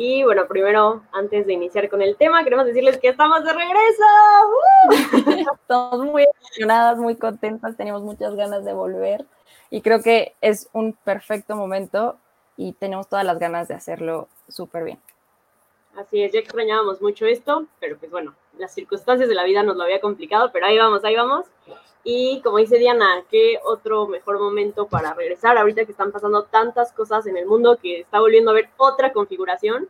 Y bueno, primero, antes de iniciar con el tema, queremos decirles que estamos de regreso. Estamos muy emocionadas, muy contentas, tenemos muchas ganas de volver y creo que es un perfecto momento y tenemos todas las ganas de hacerlo súper bien. Así es, ya extrañábamos mucho esto, pero pues bueno, las circunstancias de la vida nos lo había complicado, pero ahí vamos, ahí vamos. Y como dice Diana, ¿qué otro mejor momento para regresar ahorita que están pasando tantas cosas en el mundo que está volviendo a haber otra configuración?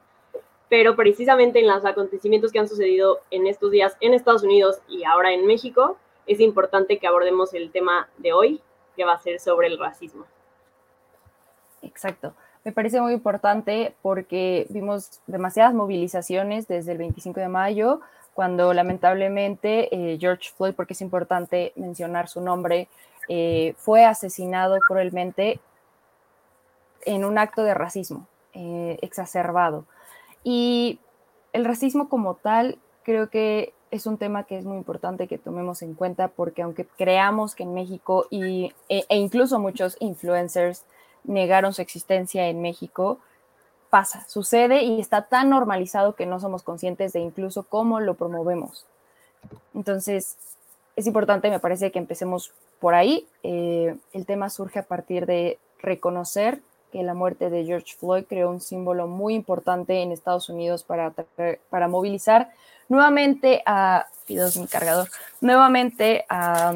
Pero precisamente en los acontecimientos que han sucedido en estos días en Estados Unidos y ahora en México, es importante que abordemos el tema de hoy, que va a ser sobre el racismo. Exacto. Me parece muy importante porque vimos demasiadas movilizaciones desde el 25 de mayo, cuando lamentablemente eh, George Floyd, porque es importante mencionar su nombre, eh, fue asesinado cruelmente en un acto de racismo eh, exacerbado. Y el racismo como tal creo que es un tema que es muy importante que tomemos en cuenta porque aunque creamos que en México y, e, e incluso muchos influencers negaron su existencia en México, pasa, sucede y está tan normalizado que no somos conscientes de incluso cómo lo promovemos. Entonces, es importante, me parece, que empecemos por ahí. Eh, el tema surge a partir de reconocer que la muerte de George Floyd creó un símbolo muy importante en Estados Unidos para, para movilizar nuevamente a, pido mi cargador, nuevamente a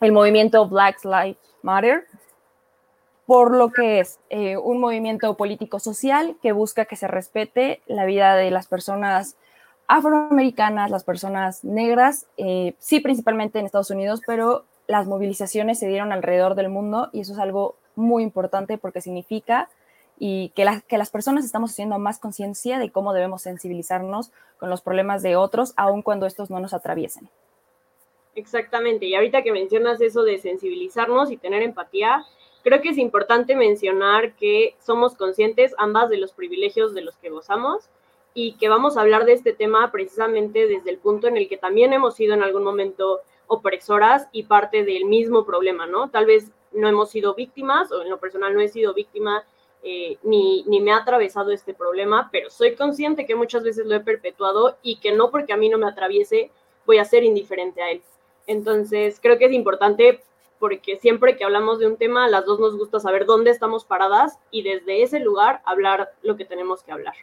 el movimiento Black Lives Matter, por lo que es eh, un movimiento político-social que busca que se respete la vida de las personas afroamericanas, las personas negras, eh, sí principalmente en Estados Unidos, pero las movilizaciones se dieron alrededor del mundo y eso es algo muy importante porque significa y que, que las personas estamos haciendo más conciencia de cómo debemos sensibilizarnos con los problemas de otros, aun cuando estos no nos atraviesen. Exactamente, y ahorita que mencionas eso de sensibilizarnos y tener empatía, Creo que es importante mencionar que somos conscientes ambas de los privilegios de los que gozamos y que vamos a hablar de este tema precisamente desde el punto en el que también hemos sido en algún momento opresoras y parte del mismo problema, ¿no? Tal vez no hemos sido víctimas o en lo personal no he sido víctima eh, ni, ni me ha atravesado este problema, pero soy consciente que muchas veces lo he perpetuado y que no porque a mí no me atraviese voy a ser indiferente a él. Entonces, creo que es importante porque siempre que hablamos de un tema, las dos nos gusta saber dónde estamos paradas y desde ese lugar hablar lo que tenemos que hablar.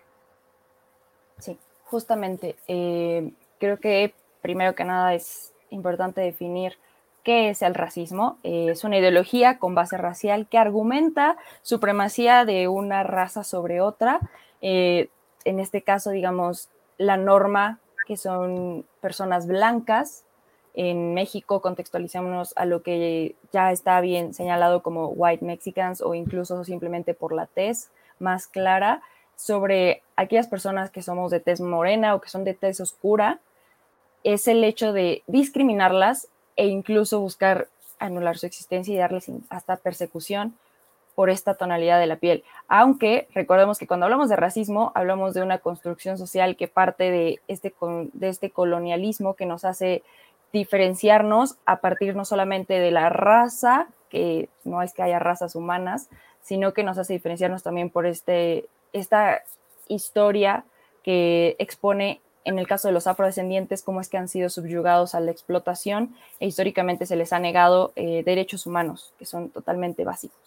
Sí, justamente. Eh, creo que primero que nada es importante definir qué es el racismo. Eh, es una ideología con base racial que argumenta supremacía de una raza sobre otra. Eh, en este caso, digamos, la norma que son personas blancas en México contextualizamos a lo que ya está bien señalado como white Mexicans o incluso simplemente por la tez más clara sobre aquellas personas que somos de tez morena o que son de tez oscura, es el hecho de discriminarlas e incluso buscar anular su existencia y darles hasta persecución por esta tonalidad de la piel. Aunque recordemos que cuando hablamos de racismo, hablamos de una construcción social que parte de este, de este colonialismo que nos hace diferenciarnos a partir no solamente de la raza, que no es que haya razas humanas, sino que nos hace diferenciarnos también por este, esta historia que expone en el caso de los afrodescendientes cómo es que han sido subyugados a la explotación e históricamente se les ha negado eh, derechos humanos que son totalmente básicos.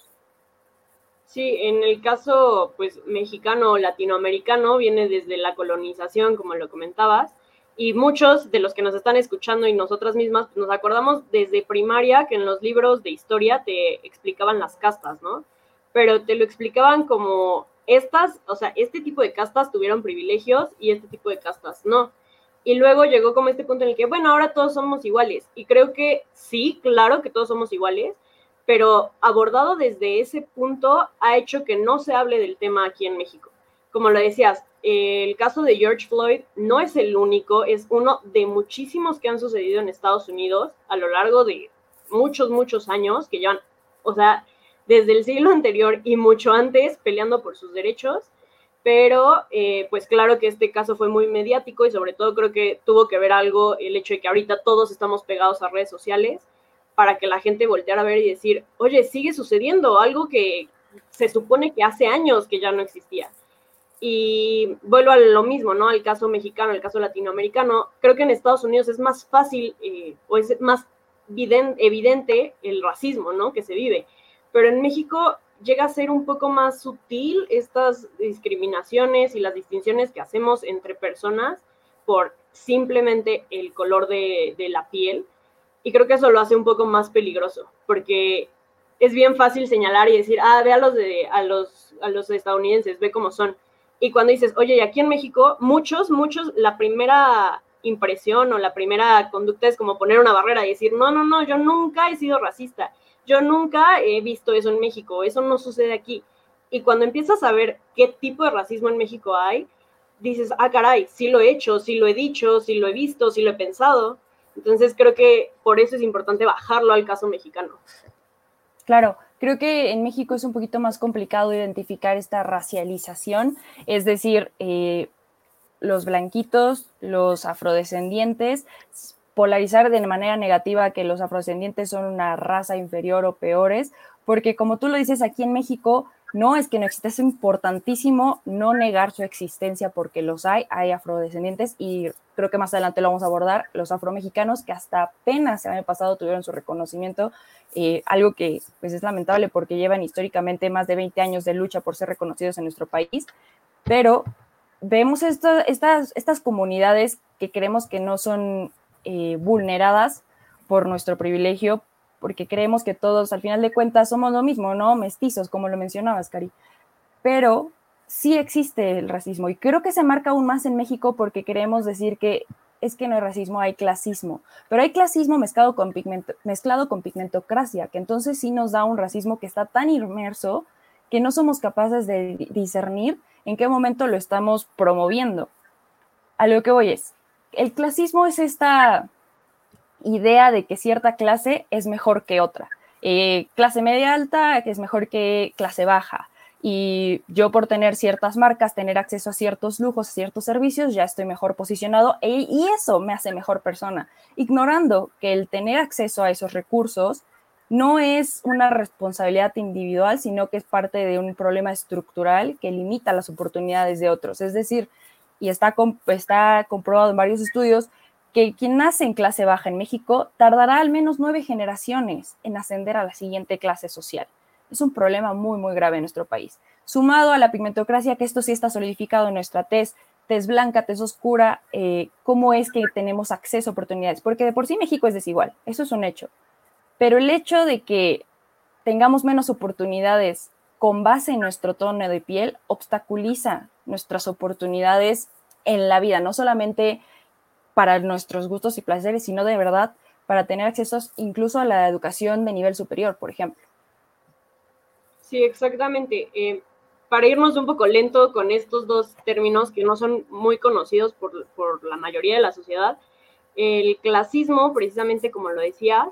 Sí, en el caso pues mexicano o latinoamericano viene desde la colonización, como lo comentabas, y muchos de los que nos están escuchando y nosotras mismas nos acordamos desde primaria que en los libros de historia te explicaban las castas, ¿no? Pero te lo explicaban como estas, o sea, este tipo de castas tuvieron privilegios y este tipo de castas no. Y luego llegó como este punto en el que, bueno, ahora todos somos iguales. Y creo que sí, claro que todos somos iguales, pero abordado desde ese punto ha hecho que no se hable del tema aquí en México. Como lo decías, el caso de George Floyd no es el único, es uno de muchísimos que han sucedido en Estados Unidos a lo largo de muchos, muchos años, que llevan, o sea, desde el siglo anterior y mucho antes peleando por sus derechos, pero eh, pues claro que este caso fue muy mediático y sobre todo creo que tuvo que ver algo el hecho de que ahorita todos estamos pegados a redes sociales para que la gente volteara a ver y decir, oye, sigue sucediendo algo que se supone que hace años que ya no existía. Y vuelvo a lo mismo, ¿no? Al caso mexicano, al caso latinoamericano. Creo que en Estados Unidos es más fácil eh, o es más evidente el racismo, ¿no? Que se vive. Pero en México llega a ser un poco más sutil estas discriminaciones y las distinciones que hacemos entre personas por simplemente el color de, de la piel. Y creo que eso lo hace un poco más peligroso, porque es bien fácil señalar y decir, ah, ve a los, de, a los, a los estadounidenses, ve cómo son. Y cuando dices, oye, aquí en México, muchos, muchos, la primera impresión o la primera conducta es como poner una barrera y decir, no, no, no, yo nunca he sido racista, yo nunca he visto eso en México, eso no sucede aquí. Y cuando empiezas a ver qué tipo de racismo en México hay, dices, ah, caray, sí lo he hecho, sí lo he dicho, sí lo he visto, sí lo he pensado. Entonces creo que por eso es importante bajarlo al caso mexicano. Claro, creo que en México es un poquito más complicado identificar esta racialización, es decir, eh, los blanquitos, los afrodescendientes, polarizar de manera negativa que los afrodescendientes son una raza inferior o peores, porque como tú lo dices aquí en México, no es que no exista, es importantísimo no negar su existencia porque los hay, hay afrodescendientes y creo que más adelante lo vamos a abordar, los afromexicanos que hasta apenas el año pasado tuvieron su reconocimiento, eh, algo que pues es lamentable porque llevan históricamente más de 20 años de lucha por ser reconocidos en nuestro país, pero vemos estas, estas comunidades que creemos que no son eh, vulneradas por nuestro privilegio, porque creemos que todos al final de cuentas somos lo mismo, ¿no? Mestizos, como lo mencionabas, Cari. Pero sí existe el racismo y creo que se marca aún más en México porque queremos decir que es que no hay racismo, hay clasismo, pero hay clasismo mezclado con, pigmento, mezclado con pigmentocracia, que entonces sí nos da un racismo que está tan inmerso que no somos capaces de discernir en qué momento lo estamos promoviendo. A lo que voy es, el clasismo es esta idea de que cierta clase es mejor que otra. Eh, clase media alta es mejor que clase baja y yo por tener ciertas marcas, tener acceso a ciertos lujos, ciertos servicios, ya estoy mejor posicionado e, y eso me hace mejor persona, ignorando que el tener acceso a esos recursos no es una responsabilidad individual, sino que es parte de un problema estructural que limita las oportunidades de otros. Es decir, y está, está comprobado en varios estudios, que quien nace en clase baja en México tardará al menos nueve generaciones en ascender a la siguiente clase social es un problema muy, muy grave en nuestro país. Sumado a la pigmentocracia, que esto sí está solidificado en nuestra tez, tez blanca, tez oscura, eh, cómo es que tenemos acceso a oportunidades, porque de por sí México es desigual, eso es un hecho. Pero el hecho de que tengamos menos oportunidades con base en nuestro tono de piel obstaculiza nuestras oportunidades en la vida, no solamente para nuestros gustos y placeres, sino de verdad para tener acceso incluso a la educación de nivel superior, por ejemplo. Sí, exactamente. Eh, para irnos un poco lento con estos dos términos que no son muy conocidos por, por la mayoría de la sociedad, el clasismo, precisamente como lo decías,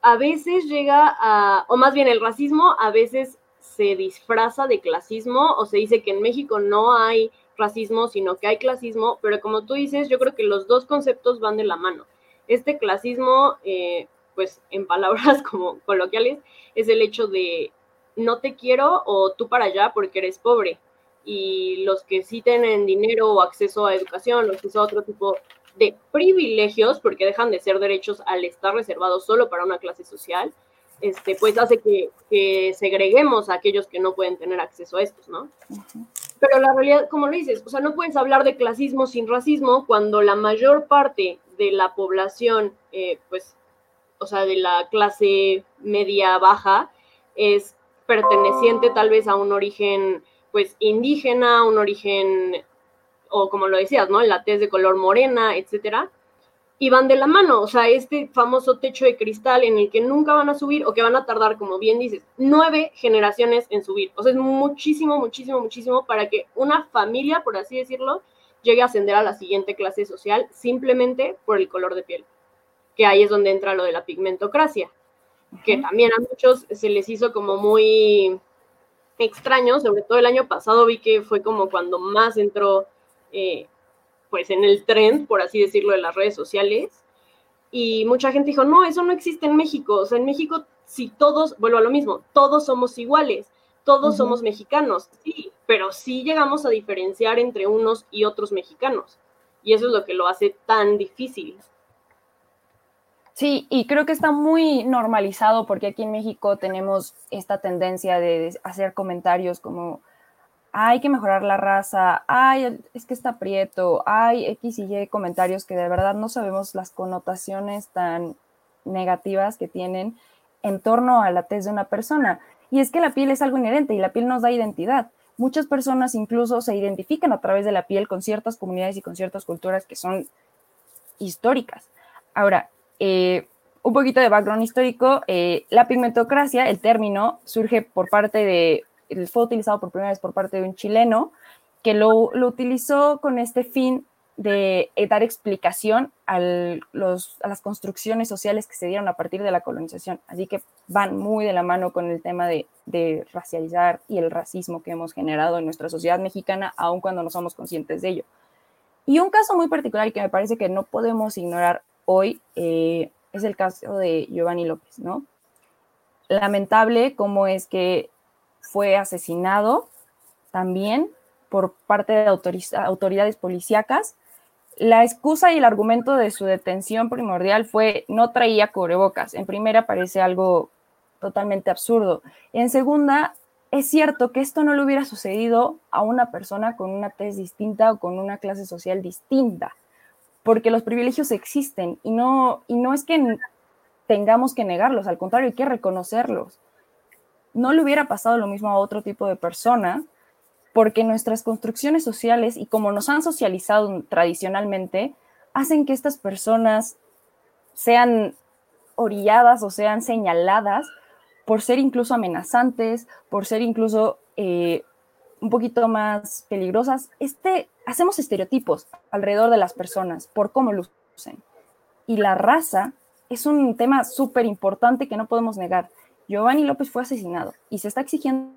a veces llega a, o más bien el racismo a veces se disfraza de clasismo o se dice que en México no hay racismo, sino que hay clasismo, pero como tú dices, yo creo que los dos conceptos van de la mano. Este clasismo, eh, pues en palabras como coloquiales, es el hecho de no te quiero o tú para allá porque eres pobre. Y los que sí tienen dinero o acceso a educación o acceso a otro tipo de privilegios, porque dejan de ser derechos al estar reservados solo para una clase social, este, pues hace que, que segreguemos a aquellos que no pueden tener acceso a estos, ¿no? Pero la realidad, como lo dices, o sea, no puedes hablar de clasismo sin racismo cuando la mayor parte de la población, eh, pues, o sea, de la clase media baja, es perteneciente tal vez a un origen pues indígena, un origen, o como lo decías, ¿no? La tez de color morena, etcétera, y van de la mano, o sea, este famoso techo de cristal en el que nunca van a subir o que van a tardar, como bien dices, nueve generaciones en subir. O sea, es muchísimo, muchísimo, muchísimo para que una familia, por así decirlo, llegue a ascender a la siguiente clase social simplemente por el color de piel. que ahí es donde entra lo de la pigmentocracia, que también a muchos se les hizo como muy extraño, sobre todo el año pasado vi que fue como cuando más entró eh, pues en el trend, por así decirlo, de las redes sociales. Y mucha gente dijo, no, eso no existe en México. O sea, en México, si todos, vuelvo a lo mismo, todos somos iguales, todos somos mexicanos, sí, pero sí llegamos a diferenciar entre unos y otros mexicanos. Y eso es lo que lo hace tan difícil. Sí, y creo que está muy normalizado porque aquí en México tenemos esta tendencia de hacer comentarios como, hay que mejorar la raza, ay, es que está prieto, hay X y Y comentarios que de verdad no sabemos las connotaciones tan negativas que tienen en torno a la tez de una persona. Y es que la piel es algo inherente y la piel nos da identidad. Muchas personas incluso se identifican a través de la piel con ciertas comunidades y con ciertas culturas que son históricas. Ahora, eh, un poquito de background histórico, eh, la pigmentocracia, el término, surge por parte de, fue utilizado por primera vez por parte de un chileno que lo, utilizó con este fin de eh, dar explicación a las construcciones sociales que se dieron a partir de la colonización. Así que van muy de la mano con el tema de, de racializar y el racismo que hemos generado en nuestra sociedad mexicana, aun cuando no somos conscientes de ello. Y un caso muy particular y que me parece que no podemos ignorar hoy eh, es el caso de Giovanni López, ¿no? Lamentable cómo es que fue asesinado también por parte de autoridades policíacas. La excusa y el argumento de su detención primordial fue no traía cubrebocas. En primera parece algo totalmente absurdo. En segunda, es cierto que esto no le hubiera sucedido a una persona con una tez distinta o con una clase social distinta porque los privilegios existen y no, y no es que tengamos que negarlos, al contrario, hay que reconocerlos. No le hubiera pasado lo mismo a otro tipo de persona, porque nuestras construcciones sociales y como nos han socializado tradicionalmente, hacen que estas personas sean orilladas o sean señaladas por ser incluso amenazantes, por ser incluso eh, un poquito más peligrosas. Este hacemos estereotipos alrededor de las personas por cómo lucen. Y la raza es un tema súper importante que no podemos negar. Giovanni López fue asesinado y se está exigiendo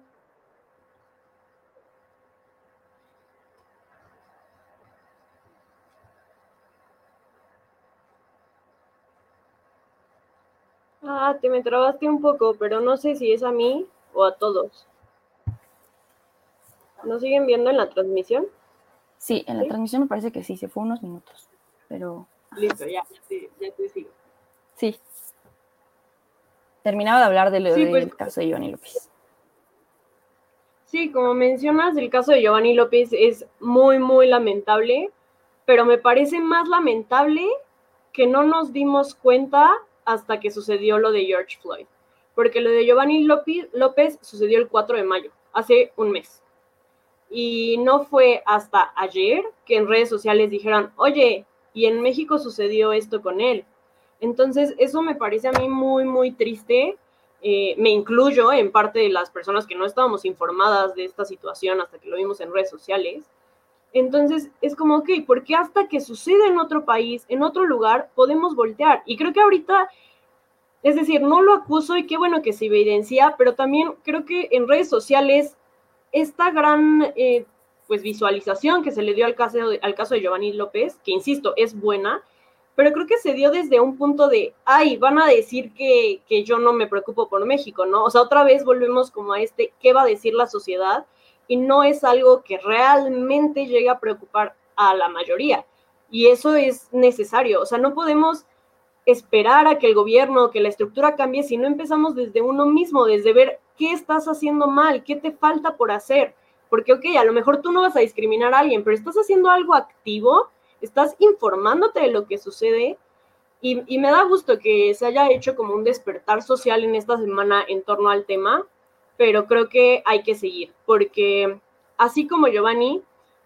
Ah, te me trabaste un poco, pero no sé si es a mí o a todos. ¿No siguen viendo en la transmisión? Sí, en la transmisión me parece que sí, se fue unos minutos, pero... Listo, ya, ya te sigo. Sí. Terminaba de hablar del pues, caso de Giovanni López. Sí, como mencionas, el caso de Giovanni López es muy, muy lamentable, pero me parece más lamentable que no nos dimos cuenta hasta que sucedió lo de George Floyd, porque lo de Giovanni López, López sucedió el 4 de mayo, hace un mes. Y no fue hasta ayer que en redes sociales dijeron, oye, y en México sucedió esto con él. Entonces, eso me parece a mí muy, muy triste. Eh, me incluyo en parte de las personas que no estábamos informadas de esta situación hasta que lo vimos en redes sociales. Entonces, es como, ok, ¿por qué hasta que sucede en otro país, en otro lugar, podemos voltear? Y creo que ahorita, es decir, no lo acuso y qué bueno que se evidencia, pero también creo que en redes sociales esta gran eh, pues visualización que se le dio al caso, de, al caso de Giovanni López, que insisto, es buena, pero creo que se dio desde un punto de, ay, van a decir que, que yo no me preocupo por México, ¿no? O sea, otra vez volvemos como a este, ¿qué va a decir la sociedad? Y no es algo que realmente llegue a preocupar a la mayoría. Y eso es necesario, o sea, no podemos esperar a que el gobierno, que la estructura cambie si no empezamos desde uno mismo, desde ver qué estás haciendo mal, qué te falta por hacer. Porque, ok, a lo mejor tú no vas a discriminar a alguien, pero estás haciendo algo activo, estás informándote de lo que sucede. Y, me da gusto que se haya hecho como un despertar social en esta semana en torno al tema, pero creo que hay que seguir, porque así como Giovanni,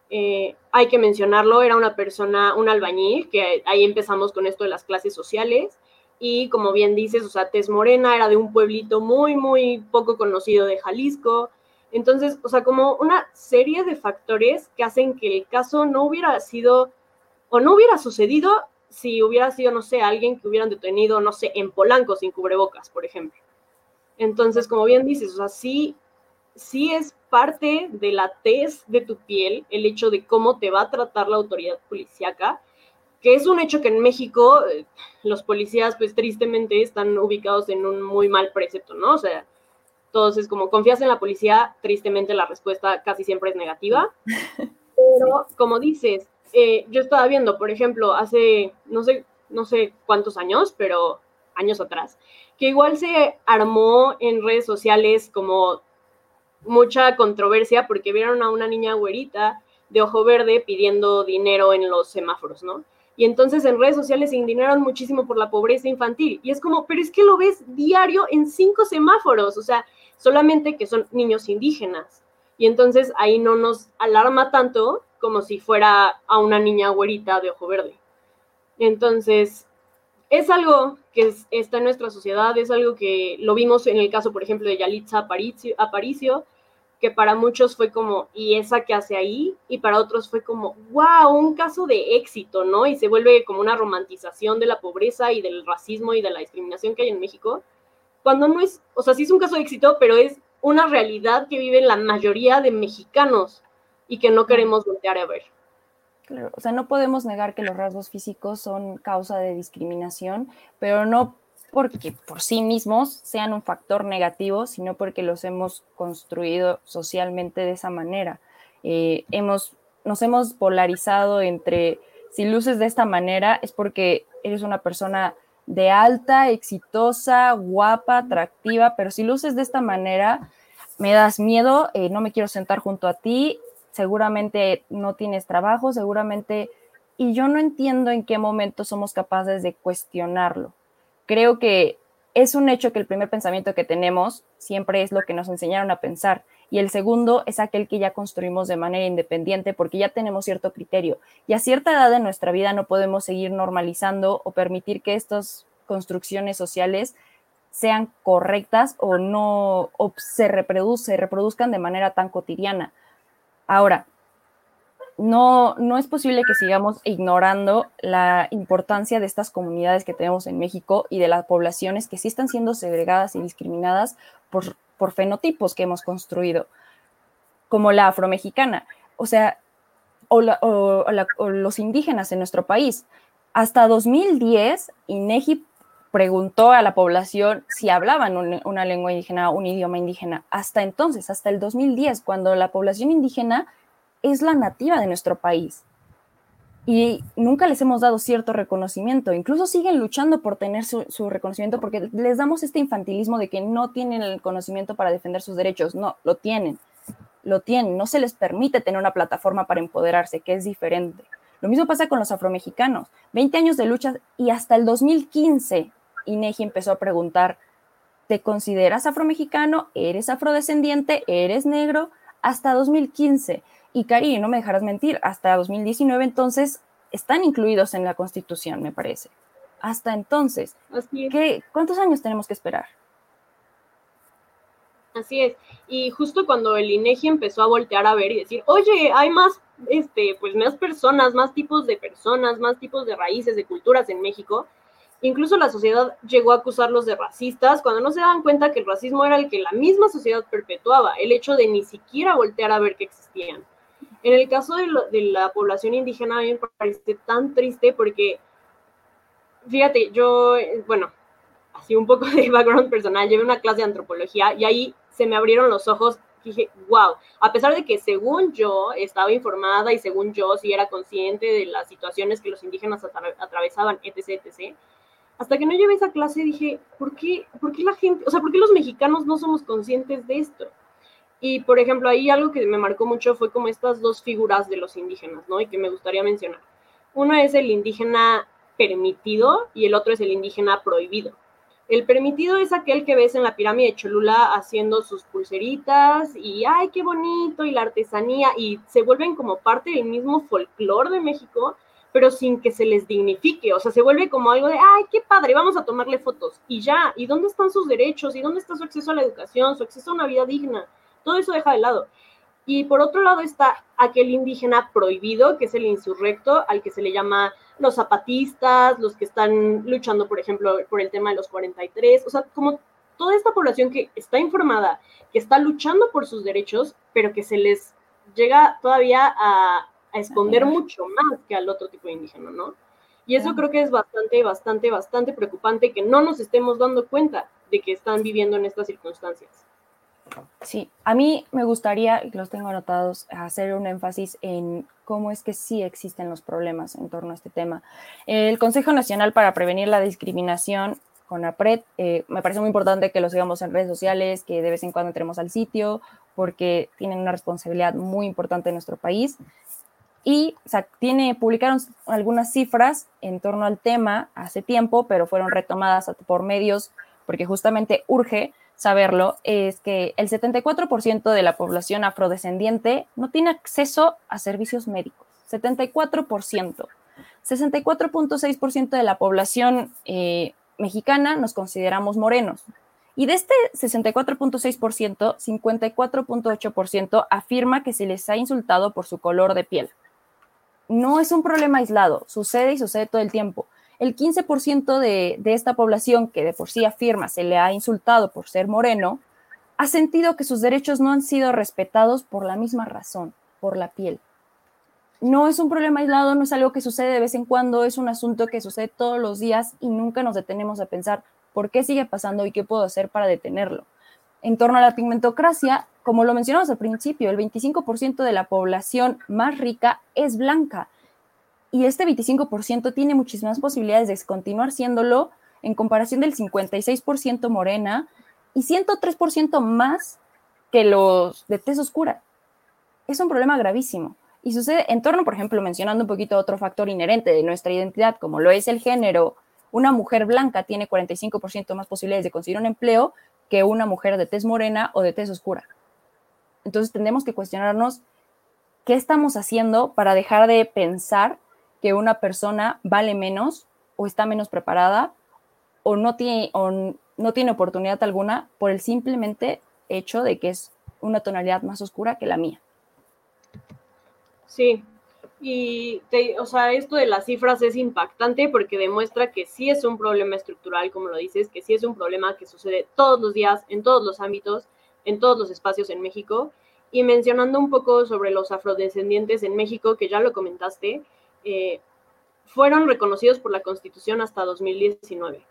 eh, hay que mencionarlo, era una persona, un albañil, que ahí empezamos con esto de las clases sociales, y como bien dices, o sea, Tez Morena era de un pueblito muy, muy poco conocido de Jalisco. Entonces, o sea, como una serie de factores que hacen que el caso no hubiera sido o no hubiera sucedido si hubiera sido, no sé, alguien que hubieran detenido, no sé, en Polanco sin cubrebocas, por ejemplo. Entonces, como bien dices, o sea, sí, sí es parte de la tez de tu piel el hecho de cómo te va a tratar la autoridad policíaca, que es un hecho que en México eh, los policías, pues tristemente, están ubicados en un muy mal precepto, ¿no? O sea, entonces, como confías en la policía, tristemente la respuesta casi siempre es negativa. Pero, como dices, eh, yo estaba viendo, por ejemplo, hace, no sé, no sé cuántos años, pero años atrás, que igual se armó en redes sociales como mucha controversia porque vieron a una niña güerita de ojo verde pidiendo dinero en los semáforos, ¿no? Y entonces en redes sociales se indignaron muchísimo por la pobreza infantil. Y es como, pero es que lo ves diario en cinco semáforos, o sea, solamente que son niños indígenas. Y entonces ahí no nos alarma tanto como si fuera a una niña güerita de ojo verde. Entonces, es algo que está en nuestra sociedad, es algo que lo vimos en el caso, por ejemplo, de Yalitza Aparicio, que para muchos fue como, ¿y esa que hace ahí? Y para otros fue como, wow, un caso de éxito, ¿no? Y se vuelve como una romantización de la pobreza y del racismo y de la discriminación que hay en México, cuando no es, o sea, sí es un caso de éxito, pero es una realidad que viven la mayoría de mexicanos y que no queremos voltear a ver. Claro, o sea, no podemos negar que los rasgos físicos son causa de discriminación, pero no porque por sí mismos sean un factor negativo, sino porque los hemos construido socialmente de esa manera. Eh, hemos, nos hemos polarizado entre si luces de esta manera es porque eres una persona de alta, exitosa, guapa, atractiva, pero si luces de esta manera, me das miedo, eh, no me quiero sentar junto a ti, seguramente no tienes trabajo, seguramente, y yo no entiendo en qué momento somos capaces de cuestionarlo. Creo que es un hecho que el primer pensamiento que tenemos siempre es lo que nos enseñaron a pensar y el segundo es aquel que ya construimos de manera independiente porque ya tenemos cierto criterio y a cierta edad de nuestra vida no podemos seguir normalizando o permitir que estas construcciones sociales sean correctas o no se, reproduce, se reproduzcan de manera tan cotidiana. Ahora, no, no es posible que sigamos ignorando la importancia de estas comunidades que tenemos en México y de las poblaciones que sí están siendo segregadas y discriminadas por, por fenotipos que hemos construido, como la afromexicana, o sea, o, los indígenas en nuestro país. Hasta 2010, INEGI preguntó a la población si hablaban una lengua indígena, un idioma indígena. Hasta entonces, hasta el 2010, cuando la población indígena es la nativa de nuestro país. Y nunca les hemos dado cierto reconocimiento. Incluso siguen luchando por tener su, su, reconocimiento porque les damos este infantilismo de que no tienen el conocimiento para defender sus derechos. No, lo tienen. Lo tienen. No se les permite tener una plataforma para empoderarse, que es diferente. Lo mismo pasa con los afromexicanos. 20 años de lucha y hasta el 2015 INEGI empezó a preguntar, ¿te consideras afromexicano? ¿Eres afrodescendiente? ¿Eres negro? Hasta 2015. Y Cari, no me dejarás mentir, hasta 2019 entonces están incluidos en la Constitución, me parece. Hasta entonces. ¿qué, ¿Cuántos años tenemos que esperar? Así es. Y justo cuando el INEGI empezó a voltear a ver y decir, oye, hay más, este, pues más personas, más tipos de personas, más tipos de raíces, de culturas en México, Incluso la sociedad llegó a acusarlos de racistas cuando no se daban cuenta que el racismo era el que la misma sociedad perpetuaba, el hecho de ni siquiera voltear a ver que existían. En el caso de, la población indígena a mí me parece tan triste porque, fíjate, yo, bueno, así un poco de background personal, llevé una clase de antropología y ahí se me abrieron los ojos dije, wow, a pesar de que según yo estaba informada y según yo sí era consciente de las situaciones que los indígenas atravesaban, etc., etc., hasta que no llevé esa clase dije, ¿por qué, ¿por qué la gente, o sea, por qué los mexicanos no somos conscientes de esto? Y, por ejemplo, ahí algo que me marcó mucho fue como estas dos figuras de los indígenas, ¿no? Y que me gustaría mencionar. Uno es el indígena permitido y el otro es el indígena prohibido. El permitido es aquel que ves en la pirámide de Cholula haciendo sus pulseritas y ¡ay, qué bonito! y la artesanía y se vuelven como parte del mismo folclore de México pero sin que se les dignifique, o sea, se vuelve como algo de, ay, qué padre, vamos a tomarle fotos, y ya, ¿y dónde están sus derechos? ¿Y dónde está su acceso a la educación, su acceso a una vida digna? Todo eso deja de lado. Y por otro lado está aquel indígena prohibido, que es el insurrecto, al que se le llama los zapatistas, los que están luchando, por ejemplo, por el tema de los 43, o sea, como toda esta población que está informada, que está luchando por sus derechos, pero que se les llega todavía a, esconder mucho más que al otro tipo de indígena, ¿no? Y eso creo que es bastante, bastante, bastante preocupante que no nos estemos dando cuenta de que están viviendo en estas circunstancias. Sí, a mí me gustaría, y los tengo anotados, hacer un énfasis en cómo es que sí existen los problemas en torno a este tema. El Consejo Nacional para Prevenir la Discriminación con APRED, eh, me parece muy importante que lo sigamos en redes sociales, que de vez en cuando entremos al sitio, porque tienen una responsabilidad muy importante en nuestro país y tiene, publicaron algunas cifras en torno al tema hace tiempo, pero fueron retomadas por medios porque justamente urge saberlo, es que el 74% de la población afrodescendiente no tiene acceso a servicios médicos. 74%. 64.6% de la población eh, mexicana nos consideramos morenos. Y de este 64.6%, 54.8% afirma que se les ha insultado por su color de piel no es un problema aislado, sucede y sucede todo el tiempo. El 15% de, de esta población que de por sí afirma se le ha insultado por ser moreno, ha sentido que sus derechos no han sido respetados por la misma razón, por la piel. No es un problema aislado, no es algo que sucede de vez en cuando, es un asunto que sucede todos los días y nunca nos detenemos a pensar por qué sigue pasando y qué puedo hacer para detenerlo en torno a la pigmentocracia, como lo mencionamos al principio, el 25% de la población más rica es blanca y este 25% tiene muchísimas posibilidades de continuar siéndolo en comparación del 56% morena y 103% más que los de tez oscura. Es un problema gravísimo. Y sucede en torno, por ejemplo, mencionando un poquito otro factor inherente de nuestra identidad, como lo es el género, una mujer blanca tiene 45% más posibilidades de conseguir un empleo que una mujer de tez morena o de tez oscura. Entonces tenemos que cuestionarnos qué estamos haciendo para dejar de pensar que una persona vale menos o está menos preparada o no tiene, o no tiene oportunidad alguna por el simplemente hecho de que es una tonalidad más oscura que la mía. Sí, y, o sea, esto de las cifras es impactante porque demuestra que sí es un problema estructural, como lo dices, que sí es un problema que sucede todos los días, en todos los ámbitos, en todos los espacios en México. Y mencionando un poco sobre los afrodescendientes en México, que ya lo comentaste, eh, fueron reconocidos por la Constitución hasta 2019.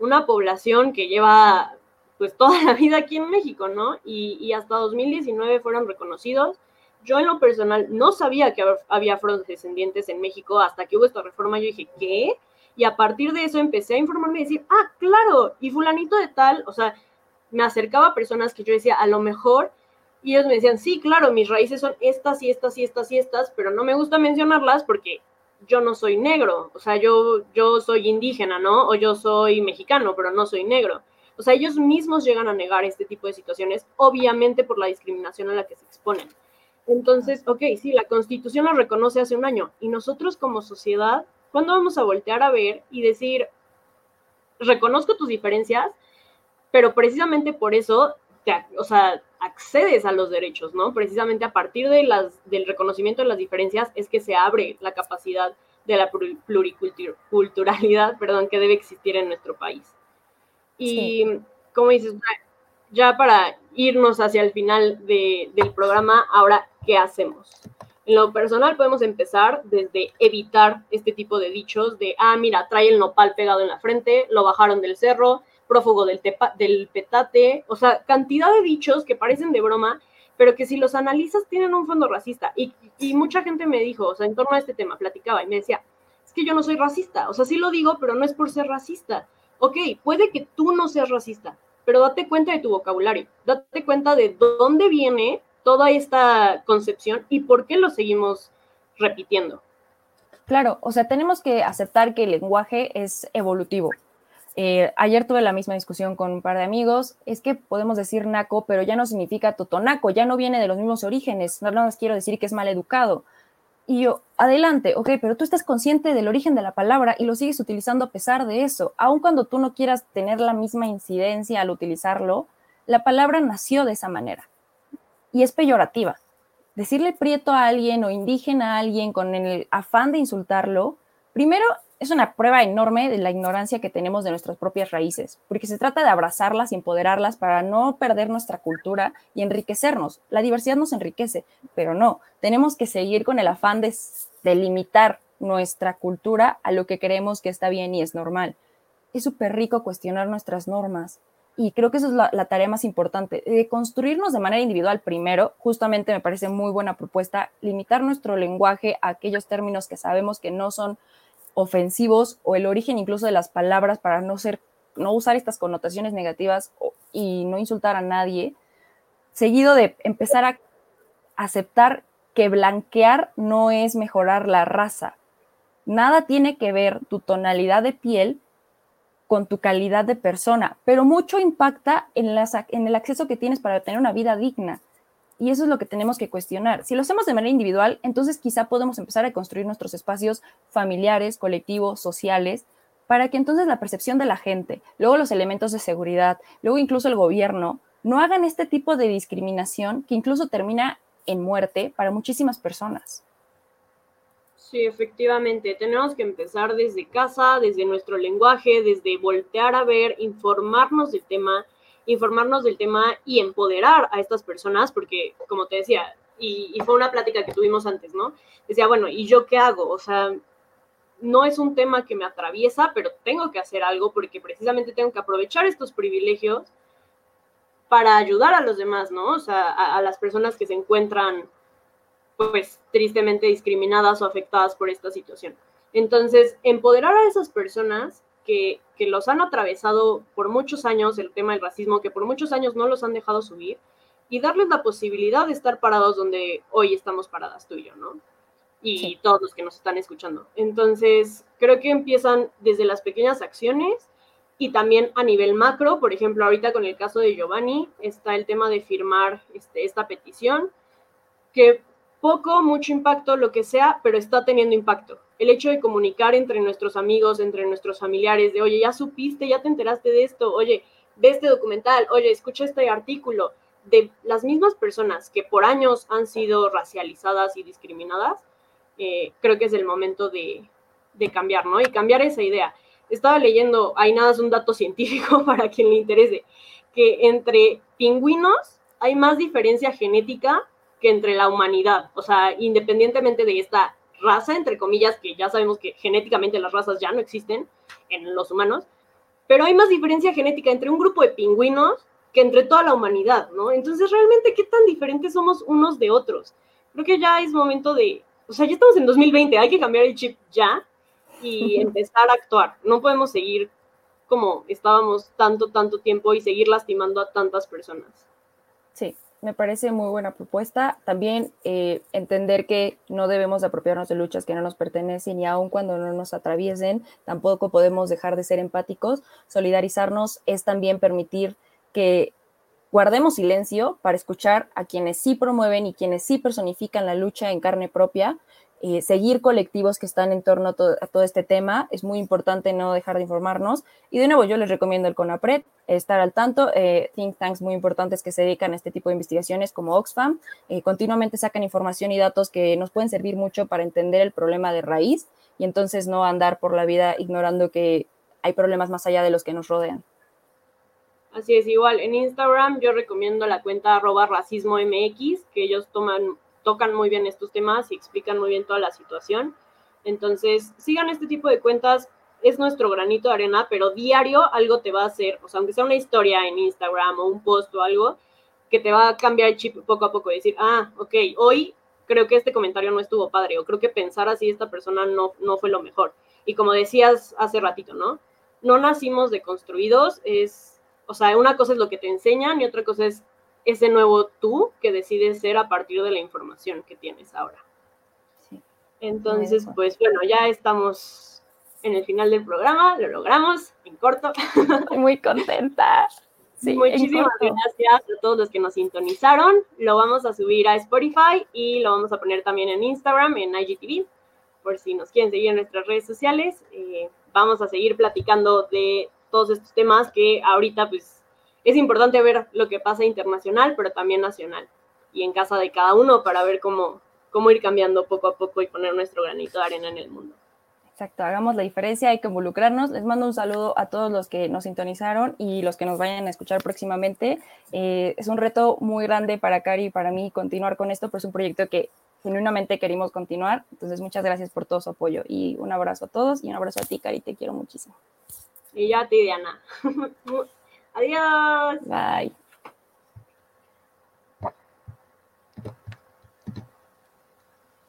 Una población que lleva pues toda la vida aquí en México, ¿no? Y, y hasta 2019 fueron reconocidos yo en lo personal no sabía que había afrodescendientes en México hasta que hubo esta reforma. Yo dije, ¿qué? Y a partir de eso empecé a informarme y decir, ah, claro, y fulanito de tal, o sea, me acercaba a personas que yo decía, a lo mejor, y ellos me decían, sí, claro, mis raíces son estas y estas y estas y estas, pero no me gusta mencionarlas porque yo no soy negro, o sea, yo, yo soy indígena, ¿no? O yo soy mexicano, pero no soy negro. O sea, ellos mismos llegan a negar este tipo de situaciones, obviamente por la discriminación a la que se exponen. Entonces, ok, sí, la constitución lo reconoce hace un año y nosotros como sociedad, ¿cuándo vamos a voltear a ver y decir, reconozco tus diferencias, pero precisamente por eso, te, o sea, accedes a los derechos, ¿no? Precisamente a partir de las, del reconocimiento de las diferencias es que se abre la capacidad de la pluriculturalidad, perdón, que debe existir en nuestro país. Y como dices, ya para irnos hacia el final del programa, ahora, ¿qué hacemos? En lo personal podemos empezar desde evitar este tipo de dichos de, ah, mira, trae el nopal pegado en la frente, lo bajaron del cerro, prófugo del, del petate, o sea, cantidad de dichos que parecen de broma, pero que si los analizas tienen un fondo racista. Y, y mucha gente me dijo, o sea, en torno a este tema, platicaba y me decía, es que yo no soy racista, o sea, sí lo digo, pero no es por ser racista. Ok, puede que tú no seas racista, pero date cuenta de tu vocabulario, date cuenta de dónde viene toda esta concepción y por qué lo seguimos repitiendo. Claro, o sea, tenemos que aceptar que el lenguaje es evolutivo. Eh, ayer tuve la misma discusión con un par de amigos, es que podemos decir naco, pero ya no significa totonaco, ya no viene de los mismos orígenes, no más quiero decir que es mal educado. Y yo, adelante, ok, pero tú estás consciente del origen de la palabra y lo sigues utilizando a pesar de eso. Aun cuando tú no quieras tener la misma incidencia al utilizarlo, la palabra nació de esa manera y es peyorativa. decirle prieto a alguien o indígena a alguien con el afán de insultarlo, primero es una prueba enorme de la ignorancia que tenemos de nuestras propias raíces, porque se trata de abrazarlas y empoderarlas para no perder nuestra cultura y enriquecernos. La diversidad nos enriquece, pero no, tenemos que seguir con el afán de, de limitar nuestra cultura a lo que creemos que está bien y es normal. Es súper rico cuestionar nuestras normas, y creo que esa es la, tarea más importante, de construirnos de manera individual primero, justamente me parece muy buena propuesta, limitar nuestro lenguaje a aquellos términos que sabemos que no son ofensivos o el origen incluso de las palabras para no ser, no usar estas connotaciones negativas y no insultar a nadie, seguido de empezar a aceptar que blanquear no es mejorar la raza. Nada tiene que ver tu tonalidad de piel con tu calidad de persona, pero mucho impacta en, el acceso que tienes para tener una vida digna. Y eso es lo que tenemos que cuestionar. Si lo hacemos de manera individual, entonces quizá podemos empezar a construir nuestros espacios familiares, colectivos, sociales, para que entonces la percepción de la gente, luego los elementos de seguridad, luego incluso el gobierno, no hagan este tipo de discriminación que incluso termina en muerte para muchísimas personas. Sí, efectivamente, tenemos que empezar desde casa, desde nuestro lenguaje, desde voltear a ver, informarnos del tema, informarnos del tema y empoderar a estas personas, porque como te decía, y, fue una plática que tuvimos antes, ¿no? Decía, bueno, ¿y yo qué hago? O sea, no es un tema que me atraviesa, pero tengo que hacer algo porque precisamente tengo que aprovechar estos privilegios para ayudar a los demás, ¿no? O sea, a las personas que se encuentran pues tristemente discriminadas o afectadas por esta situación. Entonces, empoderar a esas personas que, que, los han atravesado por muchos años, el tema del racismo, que por muchos años no los han dejado subir, y darles la posibilidad de estar parados donde hoy estamos paradas tú y yo, ¿no? Y todos los que nos están escuchando. Entonces, creo que empiezan desde las pequeñas acciones y también a nivel macro, por ejemplo, ahorita con el caso de Giovanni, está el tema de firmar este, esta petición, que poco, mucho impacto, lo que sea, pero está teniendo impacto. El hecho de comunicar entre nuestros amigos, entre nuestros familiares, de, oye, ya supiste, ya te enteraste de esto, oye, ve este documental, oye, escucha este artículo, de las mismas personas que por años han sido racializadas y discriminadas, eh, creo que es el momento de, de cambiar, ¿no? Y cambiar esa idea. Estaba leyendo, hay nada, es un dato científico para quien le interese, que entre pingüinos hay más diferencia genética que entre la humanidad, o sea, independientemente de esta raza, entre comillas, que ya sabemos que genéticamente las razas ya no existen en los humanos, pero hay más diferencia genética entre un grupo de pingüinos que entre toda la humanidad, ¿no? Entonces, realmente, ¿qué tan diferentes somos unos de otros? Creo que ya es momento de, o sea, ya estamos en 2020, hay que cambiar el chip ya y empezar a actuar. No podemos seguir como estábamos tanto, tanto tiempo y seguir lastimando a tantas personas. Sí, me parece muy buena propuesta. También eh, entender que no debemos apropiarnos de luchas que no nos pertenecen y aun cuando no nos atraviesen, tampoco podemos dejar de ser empáticos. Solidarizarnos es también permitir que guardemos silencio para escuchar a quienes sí promueven y quienes sí personifican la lucha en carne propia eh, seguir colectivos que están en torno a, todo este tema. Es muy importante no dejar de informarnos. Y de nuevo, yo les recomiendo el CONAPRED, estar al tanto. Eh, think tanks muy importantes que se dedican a este tipo de investigaciones como Oxfam. Eh, continuamente sacan información y datos que nos pueden servir mucho para entender el problema de raíz y entonces no andar por la vida ignorando que hay problemas más allá de los que nos rodean. Así es, igual en Instagram yo recomiendo la cuenta arroba racismo MX, que ellos toman tocan muy bien estos temas y explican muy bien toda la situación. Entonces, sigan este tipo de cuentas, es nuestro granito de arena, pero diario algo te va a hacer, o sea, aunque sea una historia en Instagram o un post o algo, que te va a cambiar el chip poco a poco y decir, ah, ok, hoy creo que este comentario no estuvo padre, o creo que pensar así esta persona no, no fue lo mejor. Y como decías hace ratito, ¿no? No nacimos deconstruidos, es, o sea, una cosa es lo que te enseñan y otra cosa es ese nuevo tú que decides ser a partir de la información que tienes ahora. Entonces, pues bueno, ya estamos en el final del programa, lo logramos en corto. Muy contenta. Muchísimas gracias a todos los que nos sintonizaron. Lo vamos a subir a Spotify y lo vamos a poner también en Instagram, en IGTV, por si nos quieren seguir en nuestras redes sociales. Eh, vamos a seguir platicando de todos estos temas que ahorita pues es importante ver lo que pasa internacional, pero también nacional. y en casa de cada uno para ver cómo, cómo ir cambiando poco a poco y poner nuestro granito de arena en el mundo. Exacto, hagamos la diferencia, hay que involucrarnos. Les mando un saludo a todos los que nos sintonizaron y los que nos vayan a escuchar próximamente. Eh, es un reto muy grande para Cari y para mí continuar con esto, pero es un proyecto que genuinamente queremos continuar. Entonces, muchas gracias por todo su apoyo y un abrazo a todos y un abrazo a ti, Cari, te quiero muchísimo. Y yo a ti, Diana. Adiós. Bye.